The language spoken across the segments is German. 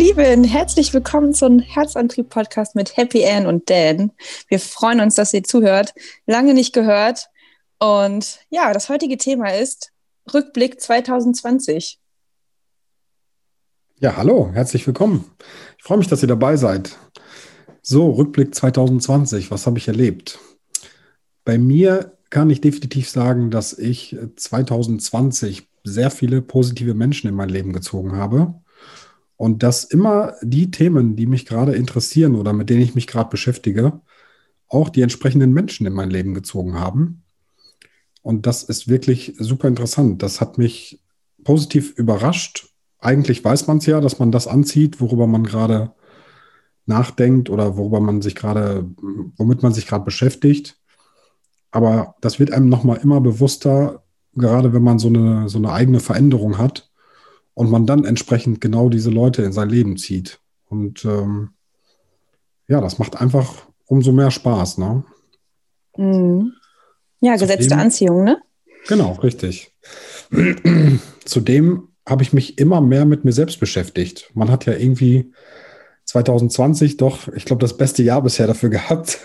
Lieben, herzlich willkommen zum Herzantrieb-Podcast mit Happy Ann und Dan. Wir freuen uns, dass ihr zuhört. Lange nicht gehört. Und ja, das heutige Thema ist Rückblick 2020. Ja, hallo, herzlich willkommen. Ich freue mich, dass ihr dabei seid. So, Rückblick 2020, was habe ich erlebt? Bei mir kann ich definitiv sagen, dass ich 2020 sehr viele positive Menschen in mein Leben gezogen habe und dass immer die Themen, die mich gerade interessieren oder mit denen ich mich gerade beschäftige, auch die entsprechenden Menschen in mein Leben gezogen haben. Und das ist wirklich super interessant. Das hat mich positiv überrascht. Eigentlich weiß man es ja, dass man das anzieht, worüber man gerade nachdenkt oder worüber man sich gerade, womit man sich gerade beschäftigt. Aber das wird einem nochmal immer bewusster, gerade wenn man so eine, so eine eigene Veränderung hat und man dann entsprechend genau diese Leute in sein Leben zieht. Und ähm, ja, das macht einfach umso mehr Spaß, ne? Mhm. Ja, gesetzte Zudem, Anziehung, ne? Genau, richtig. Zudem habe ich mich immer mehr mit mir selbst beschäftigt. Man hat ja irgendwie 2020 doch, ich glaube, das beste Jahr bisher dafür gehabt,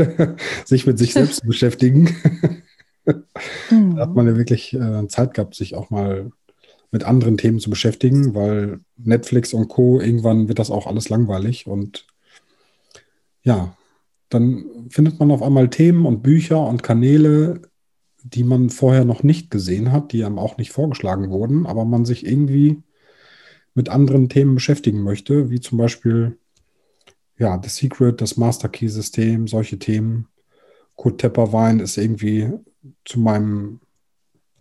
sich mit sich selbst zu beschäftigen. da hat man ja wirklich äh, Zeit gehabt, sich auch mal mit anderen Themen zu beschäftigen, weil Netflix und Co. irgendwann wird das auch alles langweilig und ja, dann findet man auf einmal Themen und Bücher und Kanäle, die man vorher noch nicht gesehen hat, die einem auch nicht vorgeschlagen wurden, aber man sich irgendwie mit anderen Themen beschäftigen möchte, wie zum Beispiel ja, The Secret, das Master Key System, solche Themen. Kurt Tepperwein ist irgendwie zu meinem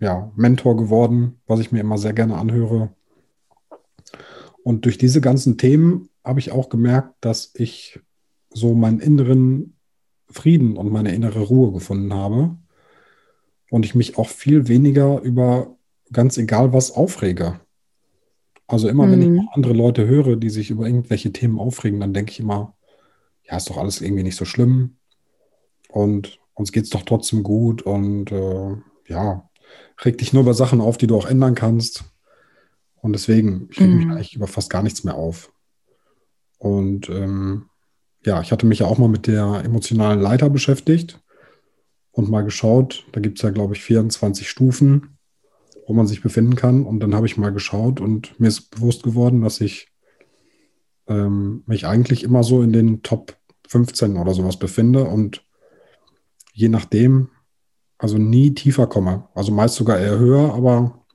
ja, Mentor geworden, was ich mir immer sehr gerne anhöre. Und durch diese ganzen Themen habe ich auch gemerkt, dass ich so meinen inneren Frieden und meine innere Ruhe gefunden habe. Und ich mich auch viel weniger über ganz egal was aufrege. Also immer, mhm. wenn ich mhm. andere Leute höre, die sich über irgendwelche Themen aufregen, dann denke ich immer, ja, ist doch alles irgendwie nicht so schlimm. Und uns geht es doch trotzdem gut. Und äh, ja, reg dich nur über Sachen auf, die du auch ändern kannst. Und deswegen, ich reg mhm. mich eigentlich über fast gar nichts mehr auf. Und ähm, ja, ich hatte mich ja auch mal mit der emotionalen Leiter beschäftigt und mal geschaut. Da gibt es ja, glaube ich, 24 Stufen, wo man sich befinden kann. Und dann habe ich mal geschaut und mir ist bewusst geworden, dass ich ähm, mich eigentlich immer so in den Top 15 oder sowas befinde und je nachdem, also nie tiefer komme. Also meist sogar eher höher, aber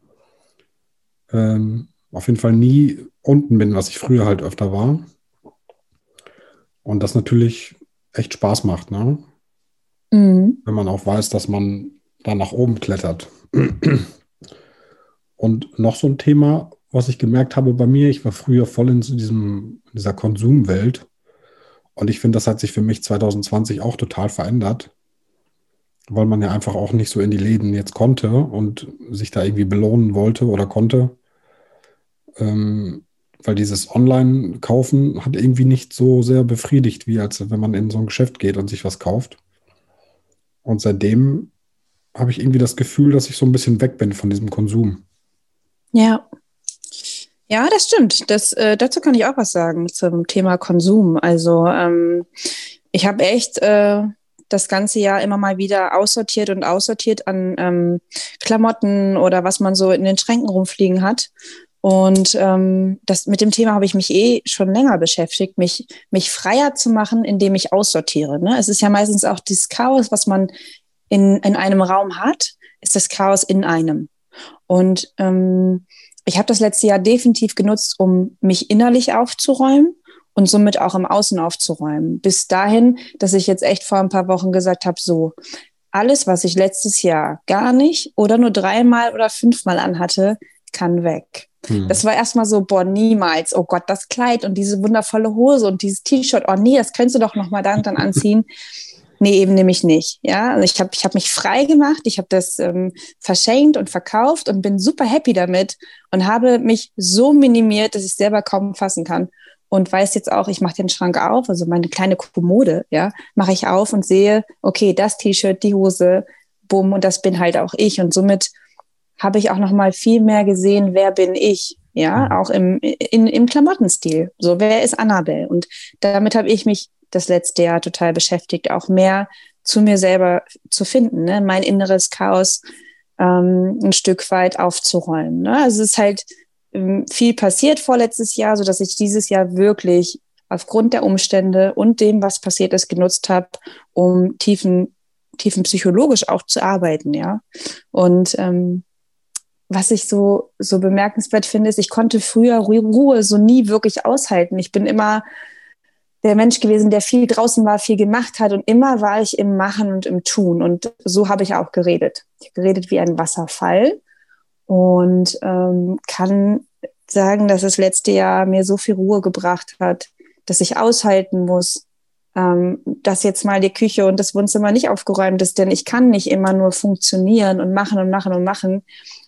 ähm, auf jeden Fall nie unten bin, was ich früher halt öfter war. Und das natürlich echt Spaß macht, ne? Mhm. Wenn man auch weiß, dass man da nach oben klettert. Und noch so ein Thema, was ich gemerkt habe bei mir, ich war früher voll in diesem, in dieser Konsumwelt. Und ich finde, das hat sich für mich 2020 auch total verändert weil man ja einfach auch nicht so in die Läden jetzt konnte und sich da irgendwie belohnen wollte oder konnte. Ähm, weil dieses Online-Kaufen hat irgendwie nicht so sehr befriedigt, wie als wenn man in so ein Geschäft geht und sich was kauft. Und seitdem habe ich irgendwie das Gefühl, dass ich so ein bisschen weg bin von diesem Konsum. Ja. Ja, das stimmt. Das, äh, dazu kann ich auch was sagen zum Thema Konsum. Also ähm, ich habe echt äh, das ganze Jahr immer mal wieder aussortiert und aussortiert an ähm, Klamotten oder was man so in den Schränken rumfliegen hat. Und ähm, das, mit dem Thema habe ich mich eh schon länger beschäftigt, mich, mich freier zu machen, indem ich aussortiere. Ne? Es ist ja meistens auch dieses Chaos, was man in, in einem Raum hat, ist das Chaos in einem. Und ähm, ich habe das letzte Jahr definitiv genutzt, um mich innerlich aufzuräumen und somit auch im Außen aufzuräumen. Bis dahin, dass ich jetzt echt vor ein paar Wochen gesagt habe, so, alles, was ich letztes Jahr gar nicht oder nur dreimal oder fünfmal anhatte, kann weg. Hm. Das war erstmal so, boah, niemals, oh Gott, das Kleid und diese wundervolle Hose und dieses T-Shirt, oh nee, das könntest du doch nochmal dann, dann anziehen. nee, eben nämlich nicht. Ja, also ich habe ich hab mich frei gemacht, ich habe das ähm, verschenkt und verkauft und bin super happy damit und habe mich so minimiert, dass ich selber kaum fassen kann und weiß jetzt auch, ich mache den Schrank auf, also meine kleine Kommode, ja, mache ich auf und sehe, okay, das T-Shirt, die Hose, bumm, und das bin halt auch ich. Und somit habe ich auch noch mal viel mehr gesehen, wer bin ich ja, mhm. auch im, in, im Klamottenstil. So, wer ist Annabelle? Und damit habe ich mich das letzte Jahr total beschäftigt, auch mehr zu mir selber zu finden, ne? mein inneres Chaos ähm, ein Stück weit aufzuräumen. Ne? Also es ist halt viel passiert vorletztes Jahr, so dass ich dieses Jahr wirklich aufgrund der Umstände und dem, was passiert ist, genutzt habe, um tiefen, tiefen psychologisch auch zu arbeiten, ja. Und ähm, was ich so, so bemerkenswert finde, ist, ich konnte früher Ruhe so nie wirklich aushalten. Ich bin immer der Mensch gewesen, der viel draußen war, viel gemacht hat und immer war ich im Machen und im Tun. Und so habe ich auch geredet. Ich habe geredet wie ein Wasserfall und ähm, kann sagen, dass das letzte Jahr mir so viel Ruhe gebracht hat, dass ich aushalten muss, ähm, dass jetzt mal die Küche und das Wohnzimmer nicht aufgeräumt ist, denn ich kann nicht immer nur funktionieren und machen und machen und machen,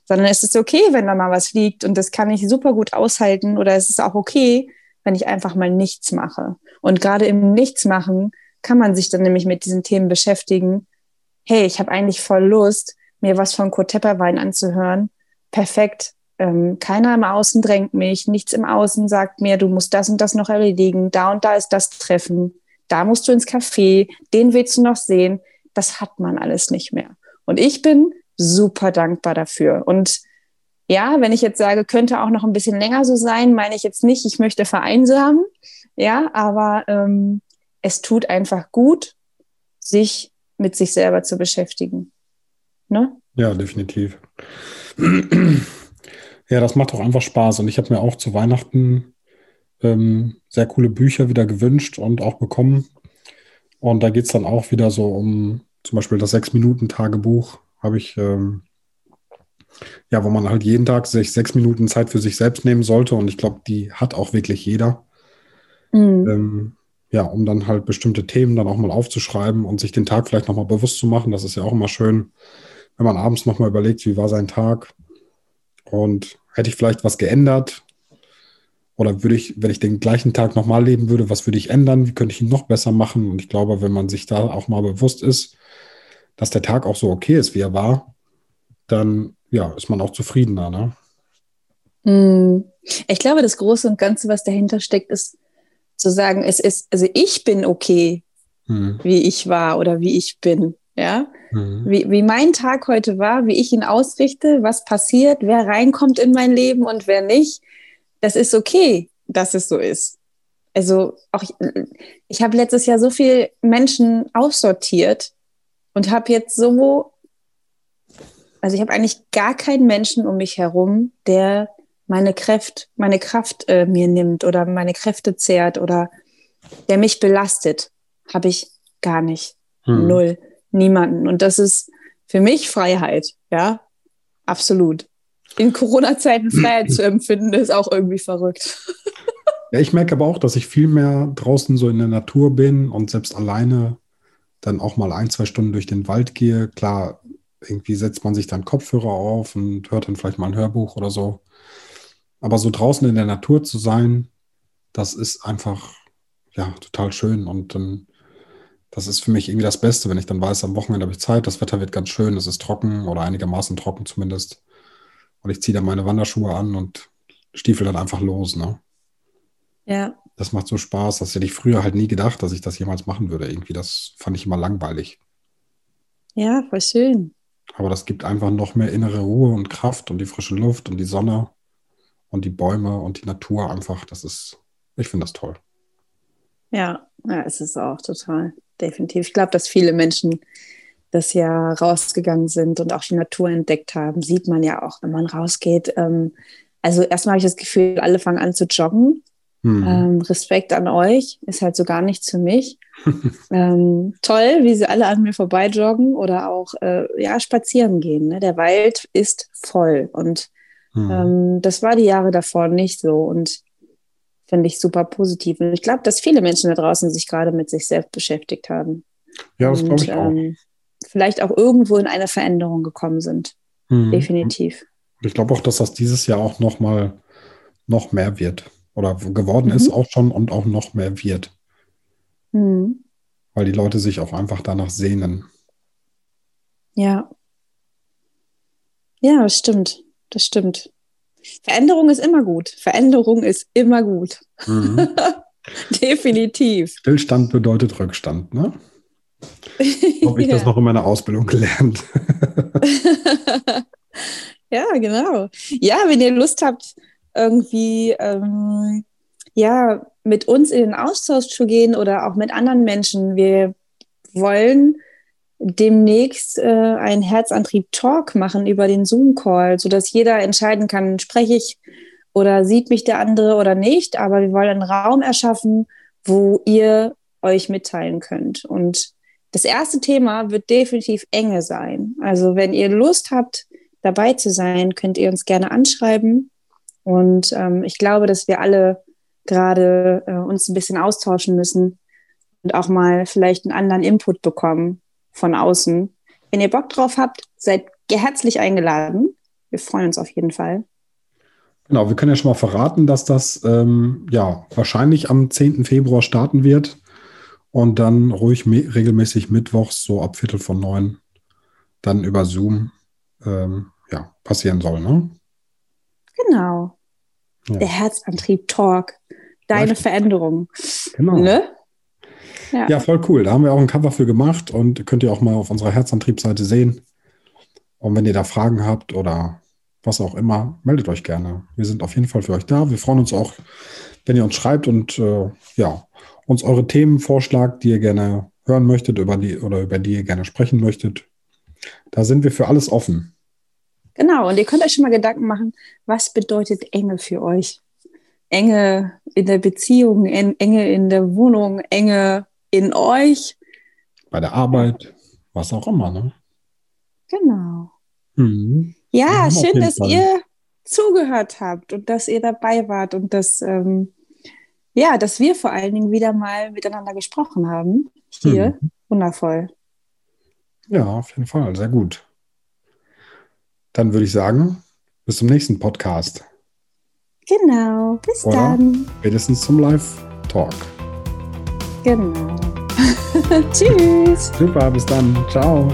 sondern es ist okay, wenn da mal was liegt und das kann ich super gut aushalten oder es ist auch okay, wenn ich einfach mal nichts mache. Und gerade im Nichtsmachen kann man sich dann nämlich mit diesen Themen beschäftigen. Hey, ich habe eigentlich voll Lust, mir was von Kurt Tepperwein anzuhören. Perfekt. Ähm, keiner im Außen drängt mich, nichts im Außen sagt mir, du musst das und das noch erledigen, da und da ist das Treffen, da musst du ins Café, den willst du noch sehen. Das hat man alles nicht mehr. Und ich bin super dankbar dafür. Und ja, wenn ich jetzt sage, könnte auch noch ein bisschen länger so sein, meine ich jetzt nicht, ich möchte vereinsamen, ja, aber ähm, es tut einfach gut, sich mit sich selber zu beschäftigen. Ne? Ja, definitiv. Ja, das macht auch einfach Spaß. Und ich habe mir auch zu Weihnachten ähm, sehr coole Bücher wieder gewünscht und auch bekommen. Und da geht es dann auch wieder so um zum Beispiel das Sechs-Minuten-Tagebuch, habe ich, ähm, ja, wo man halt jeden Tag sich sechs Minuten Zeit für sich selbst nehmen sollte. Und ich glaube, die hat auch wirklich jeder. Mhm. Ähm, ja, um dann halt bestimmte Themen dann auch mal aufzuschreiben und sich den Tag vielleicht nochmal bewusst zu machen. Das ist ja auch immer schön, wenn man abends nochmal überlegt, wie war sein Tag und hätte ich vielleicht was geändert oder würde ich, wenn ich den gleichen Tag nochmal leben würde, was würde ich ändern? Wie könnte ich ihn noch besser machen? Und ich glaube, wenn man sich da auch mal bewusst ist, dass der Tag auch so okay ist, wie er war, dann ja, ist man auch zufriedener. Ne? Hm. Ich glaube, das Große und Ganze, was dahinter steckt, ist, zu sagen, es ist, also ich bin okay, hm. wie ich war oder wie ich bin. Ja, mhm. wie, wie mein Tag heute war, wie ich ihn ausrichte, was passiert, wer reinkommt in mein Leben und wer nicht. Das ist okay, dass es so ist. Also auch ich, ich habe letztes Jahr so viel Menschen aussortiert und habe jetzt so, also ich habe eigentlich gar keinen Menschen um mich herum, der meine Kraft, meine Kraft äh, mir nimmt oder meine Kräfte zehrt oder der mich belastet, habe ich gar nicht. Hm. Null. Niemanden. Und das ist für mich Freiheit. Ja, absolut. In Corona-Zeiten Freiheit zu empfinden, ist auch irgendwie verrückt. Ja, ich merke aber auch, dass ich viel mehr draußen so in der Natur bin und selbst alleine dann auch mal ein, zwei Stunden durch den Wald gehe. Klar, irgendwie setzt man sich dann Kopfhörer auf und hört dann vielleicht mal ein Hörbuch oder so. Aber so draußen in der Natur zu sein, das ist einfach ja total schön. Und dann, das ist für mich irgendwie das Beste, wenn ich dann weiß, am Wochenende habe ich Zeit, das Wetter wird ganz schön, es ist trocken oder einigermaßen trocken zumindest. Und ich ziehe dann meine Wanderschuhe an und stiefel dann einfach los. Ne? Ja. Das macht so Spaß. Das hätte ich früher halt nie gedacht, dass ich das jemals machen würde. Irgendwie, das fand ich immer langweilig. Ja, voll schön. Aber das gibt einfach noch mehr innere Ruhe und Kraft und die frische Luft und die Sonne und die Bäume und die Natur einfach, das ist, ich finde das toll. Ja, ja, es ist auch total, definitiv. Ich glaube, dass viele Menschen das ja rausgegangen sind und auch die Natur entdeckt haben, sieht man ja auch, wenn man rausgeht. Ähm, also erstmal habe ich das Gefühl, alle fangen an zu joggen. Ähm, Respekt an euch, ist halt so gar nichts für mich. ähm, toll, wie sie alle an mir vorbei joggen oder auch äh, ja, spazieren gehen. Ne? Der Wald ist voll und Mhm. Ähm, das war die Jahre davor nicht so und finde ich super positiv. Und ich glaube, dass viele Menschen da draußen sich gerade mit sich selbst beschäftigt haben. Ja, das glaube ich auch. Ähm, vielleicht auch irgendwo in eine Veränderung gekommen sind. Mhm. Definitiv. Ich glaube auch, dass das dieses Jahr auch noch mal noch mehr wird oder geworden mhm. ist auch schon und auch noch mehr wird. Mhm. Weil die Leute sich auch einfach danach sehnen. Ja. Ja, das stimmt das stimmt. Veränderung ist immer gut. Veränderung ist immer gut. Mhm. Definitiv. Stillstand bedeutet Rückstand, ne? Habe ich ja. das noch in meiner Ausbildung gelernt. ja, genau. Ja, wenn ihr Lust habt, irgendwie ähm, ja, mit uns in den Austausch zu gehen oder auch mit anderen Menschen. Wir wollen demnächst äh, einen Herzantrieb-Talk machen über den Zoom-Call, sodass jeder entscheiden kann, spreche ich oder sieht mich der andere oder nicht. Aber wir wollen einen Raum erschaffen, wo ihr euch mitteilen könnt. Und das erste Thema wird definitiv Enge sein. Also wenn ihr Lust habt, dabei zu sein, könnt ihr uns gerne anschreiben. Und ähm, ich glaube, dass wir alle gerade äh, uns ein bisschen austauschen müssen und auch mal vielleicht einen anderen Input bekommen von außen. Wenn ihr Bock drauf habt, seid herzlich eingeladen. Wir freuen uns auf jeden Fall. Genau, wir können ja schon mal verraten, dass das ähm, ja wahrscheinlich am 10. Februar starten wird und dann ruhig regelmäßig mittwochs so ab Viertel von neun dann über Zoom ähm, ja, passieren soll. Ne? Genau. Ja. Der Herzantrieb-Talk. Deine ja, Veränderung. Genau. Ne? Ja. ja, voll cool. Da haben wir auch ein Cover für gemacht und könnt ihr auch mal auf unserer Herzantriebseite sehen. Und wenn ihr da Fragen habt oder was auch immer, meldet euch gerne. Wir sind auf jeden Fall für euch da. Wir freuen uns auch, wenn ihr uns schreibt und äh, ja, uns eure Themen vorschlagt, die ihr gerne hören möchtet über die, oder über die ihr gerne sprechen möchtet. Da sind wir für alles offen. Genau, und ihr könnt euch schon mal Gedanken machen, was bedeutet Enge für euch? Enge in der Beziehung, Enge in der Wohnung, Enge in euch. Bei der Arbeit, was auch immer, ne? Genau. Mhm. Ja, schön, dass Fall. ihr zugehört habt und dass ihr dabei wart und dass, ähm, ja, dass wir vor allen Dingen wieder mal miteinander gesprochen haben. Hier, mhm. wundervoll. Ja, auf jeden Fall, sehr gut. Dann würde ich sagen, bis zum nächsten Podcast. Genau, bis Oder dann. Spätestens zum Live-Talk. Genau. Tschüss. Super, bis dann. Ciao.